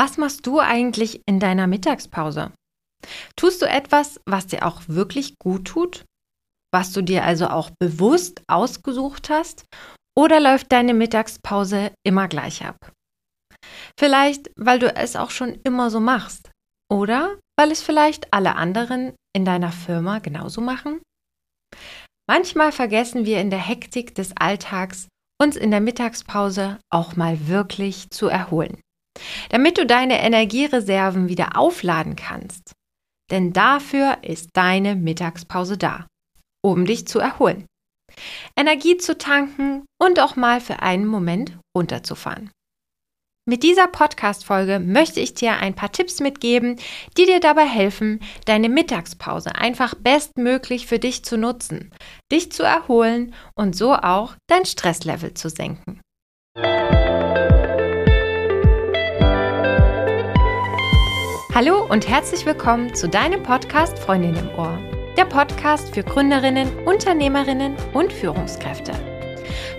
Was machst du eigentlich in deiner Mittagspause? Tust du etwas, was dir auch wirklich gut tut? Was du dir also auch bewusst ausgesucht hast? Oder läuft deine Mittagspause immer gleich ab? Vielleicht, weil du es auch schon immer so machst. Oder weil es vielleicht alle anderen in deiner Firma genauso machen? Manchmal vergessen wir in der Hektik des Alltags, uns in der Mittagspause auch mal wirklich zu erholen damit du deine Energiereserven wieder aufladen kannst. Denn dafür ist deine Mittagspause da, um dich zu erholen, Energie zu tanken und auch mal für einen Moment runterzufahren. Mit dieser Podcast-Folge möchte ich dir ein paar Tipps mitgeben, die dir dabei helfen, deine Mittagspause einfach bestmöglich für dich zu nutzen, dich zu erholen und so auch dein Stresslevel zu senken. Hallo und herzlich willkommen zu deinem Podcast Freundin im Ohr. Der Podcast für Gründerinnen, Unternehmerinnen und Führungskräfte.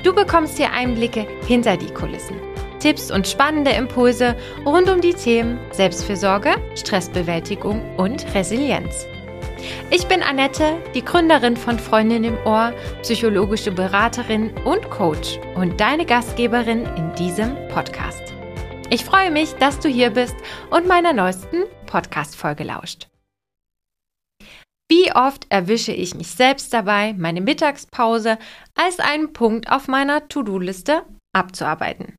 Du bekommst hier Einblicke hinter die Kulissen, Tipps und spannende Impulse rund um die Themen Selbstfürsorge, Stressbewältigung und Resilienz. Ich bin Annette, die Gründerin von Freundin im Ohr, psychologische Beraterin und Coach und deine Gastgeberin in diesem Podcast. Ich freue mich, dass du hier bist und meiner neuesten Podcast-Folge lauscht. Wie oft erwische ich mich selbst dabei, meine Mittagspause als einen Punkt auf meiner To-Do-Liste abzuarbeiten.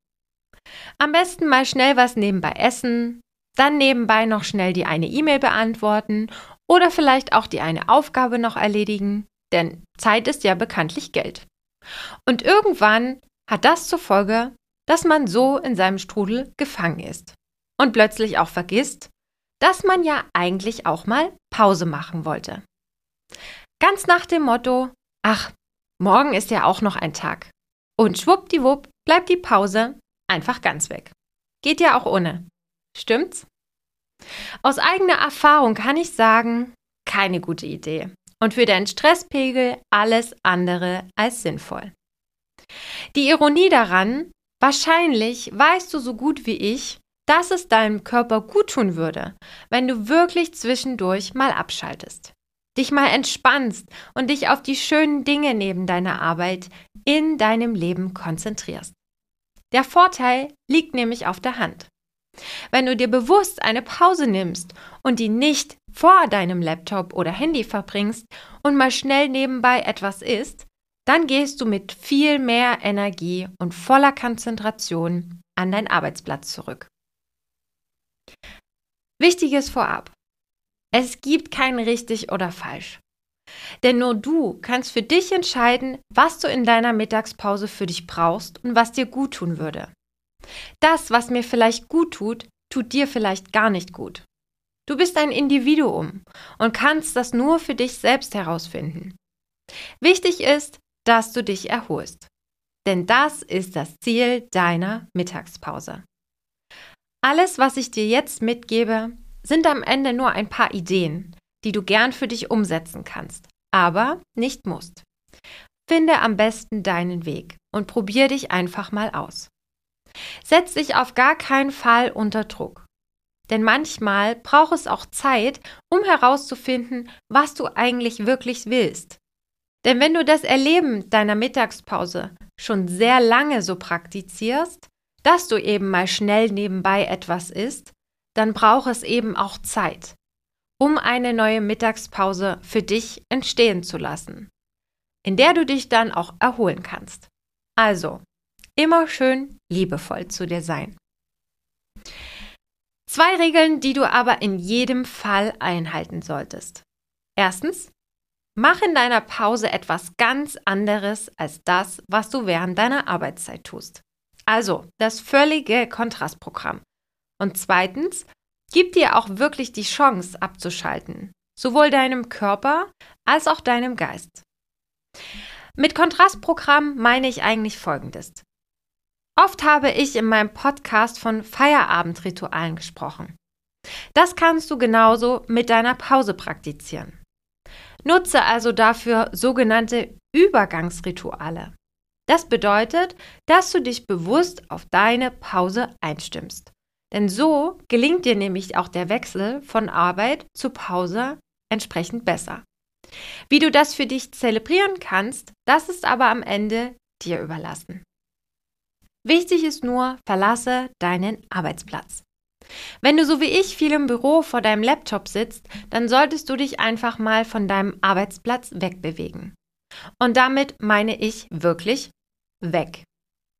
Am besten mal schnell was nebenbei essen, dann nebenbei noch schnell die eine E-Mail beantworten oder vielleicht auch die eine Aufgabe noch erledigen, denn Zeit ist ja bekanntlich Geld. Und irgendwann hat das zur Folge, dass man so in seinem Strudel gefangen ist und plötzlich auch vergisst, dass man ja eigentlich auch mal Pause machen wollte. Ganz nach dem Motto, ach, morgen ist ja auch noch ein Tag. Und schwuppdiwupp bleibt die Pause einfach ganz weg. Geht ja auch ohne. Stimmt's? Aus eigener Erfahrung kann ich sagen, keine gute Idee. Und für deinen Stresspegel alles andere als sinnvoll. Die Ironie daran, Wahrscheinlich weißt du so gut wie ich, dass es deinem Körper gut tun würde, wenn du wirklich zwischendurch mal abschaltest, dich mal entspannst und dich auf die schönen Dinge neben deiner Arbeit in deinem Leben konzentrierst. Der Vorteil liegt nämlich auf der Hand. Wenn du dir bewusst eine Pause nimmst und die nicht vor deinem Laptop oder Handy verbringst und mal schnell nebenbei etwas isst, dann gehst du mit viel mehr Energie und voller Konzentration an deinen Arbeitsplatz zurück. Wichtiges vorab. Es gibt kein richtig oder falsch. Denn nur du kannst für dich entscheiden, was du in deiner Mittagspause für dich brauchst und was dir gut tun würde. Das, was mir vielleicht gut tut, tut dir vielleicht gar nicht gut. Du bist ein Individuum und kannst das nur für dich selbst herausfinden. Wichtig ist, dass du dich erholst. Denn das ist das Ziel deiner Mittagspause. Alles, was ich dir jetzt mitgebe, sind am Ende nur ein paar Ideen, die du gern für dich umsetzen kannst, aber nicht musst. Finde am besten deinen Weg und probier dich einfach mal aus. Setz dich auf gar keinen Fall unter Druck. Denn manchmal braucht es auch Zeit, um herauszufinden, was du eigentlich wirklich willst. Denn wenn du das Erleben deiner Mittagspause schon sehr lange so praktizierst, dass du eben mal schnell nebenbei etwas isst, dann braucht es eben auch Zeit, um eine neue Mittagspause für dich entstehen zu lassen, in der du dich dann auch erholen kannst. Also, immer schön liebevoll zu dir sein. Zwei Regeln, die du aber in jedem Fall einhalten solltest. Erstens, Mach in deiner Pause etwas ganz anderes als das, was du während deiner Arbeitszeit tust. Also das völlige Kontrastprogramm. Und zweitens, gib dir auch wirklich die Chance abzuschalten, sowohl deinem Körper als auch deinem Geist. Mit Kontrastprogramm meine ich eigentlich Folgendes. Oft habe ich in meinem Podcast von Feierabendritualen gesprochen. Das kannst du genauso mit deiner Pause praktizieren. Nutze also dafür sogenannte Übergangsrituale. Das bedeutet, dass du dich bewusst auf deine Pause einstimmst, Denn so gelingt dir nämlich auch der Wechsel von Arbeit zu Pause entsprechend besser. Wie du das für dich zelebrieren kannst, das ist aber am Ende dir überlassen. Wichtig ist nur, verlasse deinen Arbeitsplatz. Wenn du so wie ich viel im Büro vor deinem Laptop sitzt, dann solltest du dich einfach mal von deinem Arbeitsplatz wegbewegen. Und damit meine ich wirklich weg.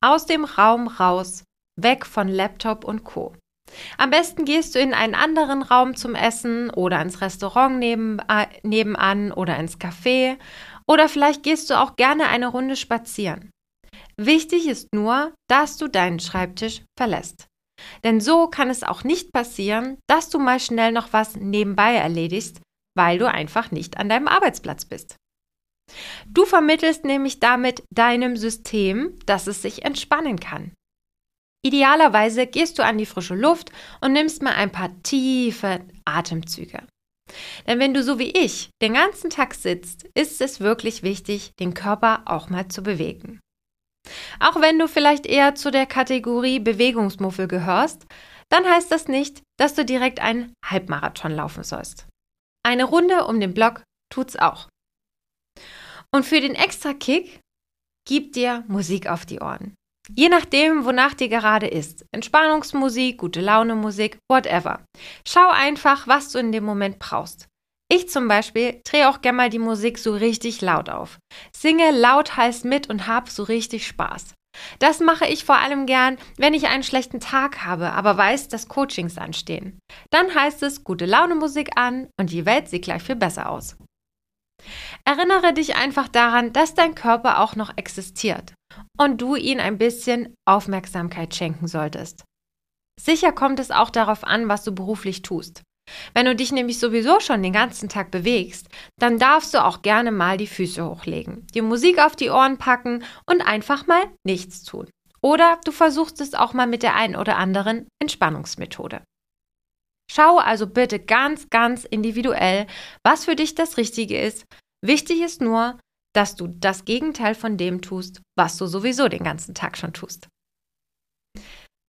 Aus dem Raum raus, weg von Laptop und Co. Am besten gehst du in einen anderen Raum zum Essen oder ins Restaurant neben, äh, nebenan oder ins Café oder vielleicht gehst du auch gerne eine Runde spazieren. Wichtig ist nur, dass du deinen Schreibtisch verlässt. Denn so kann es auch nicht passieren, dass du mal schnell noch was nebenbei erledigst, weil du einfach nicht an deinem Arbeitsplatz bist. Du vermittelst nämlich damit deinem System, dass es sich entspannen kann. Idealerweise gehst du an die frische Luft und nimmst mal ein paar tiefe Atemzüge. Denn wenn du so wie ich den ganzen Tag sitzt, ist es wirklich wichtig, den Körper auch mal zu bewegen. Auch wenn du vielleicht eher zu der Kategorie Bewegungsmuffel gehörst, dann heißt das nicht, dass du direkt einen Halbmarathon laufen sollst. Eine Runde um den Block tut's auch. Und für den extra Kick gib dir Musik auf die Ohren. Je nachdem, wonach dir gerade ist. Entspannungsmusik, gute Laune Musik, whatever. Schau einfach, was du in dem Moment brauchst. Ich zum Beispiel drehe auch gerne mal die Musik so richtig laut auf. Singe lauthals mit und hab so richtig Spaß. Das mache ich vor allem gern, wenn ich einen schlechten Tag habe, aber weiß, dass Coachings anstehen. Dann heißt es gute Laune Musik an und die Welt sieht gleich viel besser aus. Erinnere dich einfach daran, dass dein Körper auch noch existiert und du ihn ein bisschen Aufmerksamkeit schenken solltest. Sicher kommt es auch darauf an, was du beruflich tust. Wenn du dich nämlich sowieso schon den ganzen Tag bewegst, dann darfst du auch gerne mal die Füße hochlegen, die Musik auf die Ohren packen und einfach mal nichts tun. Oder du versuchst es auch mal mit der einen oder anderen Entspannungsmethode. Schau also bitte ganz, ganz individuell, was für dich das Richtige ist. Wichtig ist nur, dass du das Gegenteil von dem tust, was du sowieso den ganzen Tag schon tust.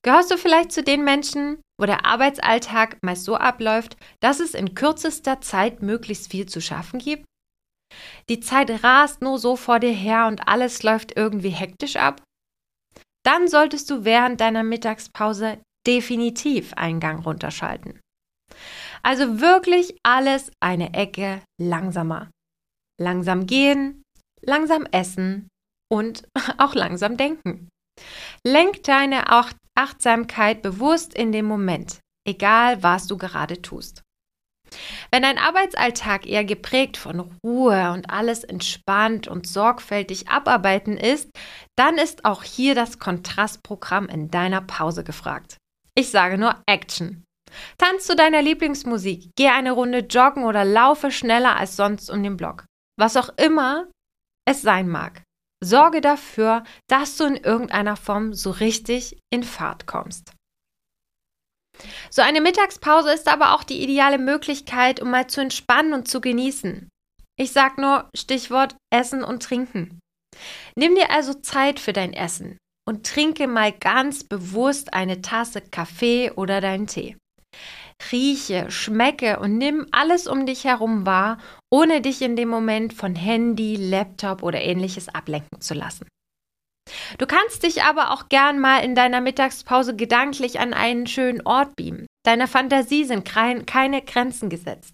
Gehörst du vielleicht zu den Menschen, wo der Arbeitsalltag meist so abläuft, dass es in kürzester Zeit möglichst viel zu schaffen gibt? Die Zeit rast nur so vor dir her und alles läuft irgendwie hektisch ab? Dann solltest du während deiner Mittagspause definitiv einen Gang runterschalten. Also wirklich alles eine Ecke langsamer. Langsam gehen, langsam essen und auch langsam denken. Lenk deine Achtsamkeit bewusst in den Moment, egal was du gerade tust. Wenn dein Arbeitsalltag eher geprägt von Ruhe und alles entspannt und sorgfältig abarbeiten ist, dann ist auch hier das Kontrastprogramm in deiner Pause gefragt. Ich sage nur Action. Tanz zu deiner Lieblingsmusik, geh eine Runde joggen oder laufe schneller als sonst um den Block. Was auch immer es sein mag. Sorge dafür, dass du in irgendeiner Form so richtig in Fahrt kommst. So eine Mittagspause ist aber auch die ideale Möglichkeit, um mal zu entspannen und zu genießen. Ich sag nur Stichwort Essen und Trinken. Nimm dir also Zeit für dein Essen und trinke mal ganz bewusst eine Tasse Kaffee oder deinen Tee. Rieche, schmecke und nimm alles um dich herum wahr, ohne dich in dem Moment von Handy, Laptop oder ähnliches ablenken zu lassen. Du kannst dich aber auch gern mal in deiner Mittagspause gedanklich an einen schönen Ort beamen. Deiner Fantasie sind keine Grenzen gesetzt.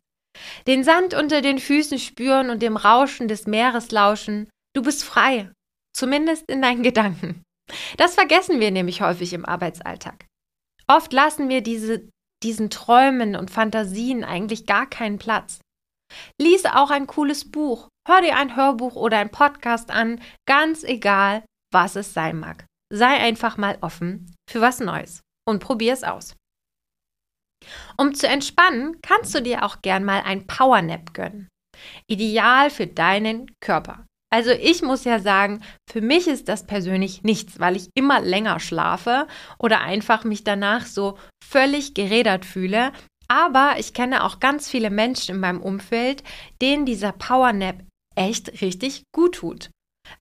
Den Sand unter den Füßen spüren und dem Rauschen des Meeres lauschen. Du bist frei, zumindest in deinen Gedanken. Das vergessen wir nämlich häufig im Arbeitsalltag. Oft lassen wir diese diesen Träumen und Fantasien eigentlich gar keinen Platz. Lies auch ein cooles Buch, hör dir ein Hörbuch oder ein Podcast an, ganz egal, was es sein mag. Sei einfach mal offen für was Neues und probier es aus. Um zu entspannen, kannst du dir auch gern mal ein Powernap gönnen. Ideal für deinen Körper. Also ich muss ja sagen, für mich ist das persönlich nichts, weil ich immer länger schlafe oder einfach mich danach so völlig gerädert fühle. Aber ich kenne auch ganz viele Menschen in meinem Umfeld, denen dieser Powernap echt richtig gut tut.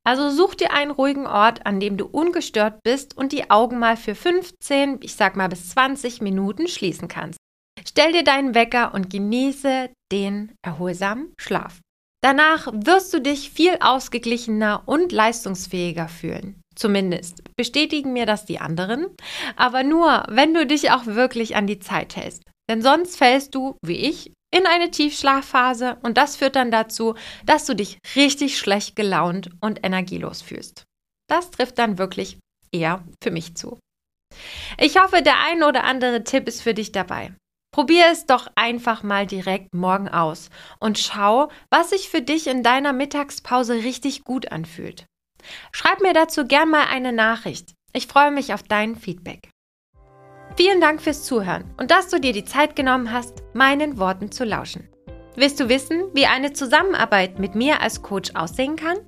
Also such dir einen ruhigen Ort, an dem du ungestört bist und die Augen mal für 15, ich sag mal bis 20 Minuten schließen kannst. Stell dir deinen Wecker und genieße den erholsamen Schlaf. Danach wirst du dich viel ausgeglichener und leistungsfähiger fühlen. Zumindest bestätigen mir das die anderen, aber nur, wenn du dich auch wirklich an die Zeit hältst. Denn sonst fällst du, wie ich, in eine Tiefschlafphase und das führt dann dazu, dass du dich richtig schlecht gelaunt und energielos fühlst. Das trifft dann wirklich eher für mich zu. Ich hoffe, der ein oder andere Tipp ist für dich dabei. Probier es doch einfach mal direkt morgen aus und schau, was sich für dich in deiner Mittagspause richtig gut anfühlt. Schreib mir dazu gern mal eine Nachricht. Ich freue mich auf dein Feedback. Vielen Dank fürs Zuhören und dass du dir die Zeit genommen hast, meinen Worten zu lauschen. Willst du wissen, wie eine Zusammenarbeit mit mir als Coach aussehen kann?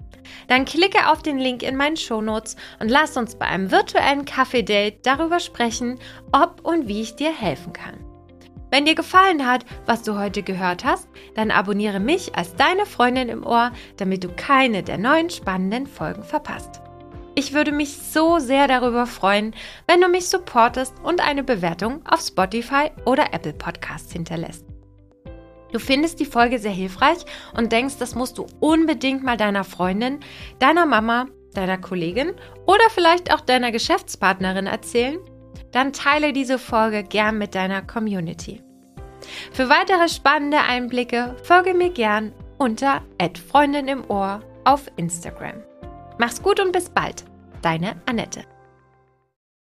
Dann klicke auf den Link in meinen Shownotes und lass uns bei einem virtuellen Kaffee-Date darüber sprechen, ob und wie ich dir helfen kann. Wenn dir gefallen hat, was du heute gehört hast, dann abonniere mich als deine Freundin im Ohr, damit du keine der neuen spannenden Folgen verpasst. Ich würde mich so sehr darüber freuen, wenn du mich supportest und eine Bewertung auf Spotify oder Apple Podcasts hinterlässt. Du findest die Folge sehr hilfreich und denkst, das musst du unbedingt mal deiner Freundin, deiner Mama, deiner Kollegin oder vielleicht auch deiner Geschäftspartnerin erzählen? Dann teile diese Folge gern mit deiner Community. Für weitere spannende Einblicke folge mir gern unter Freundin im Ohr auf Instagram. Mach's gut und bis bald. Deine Annette.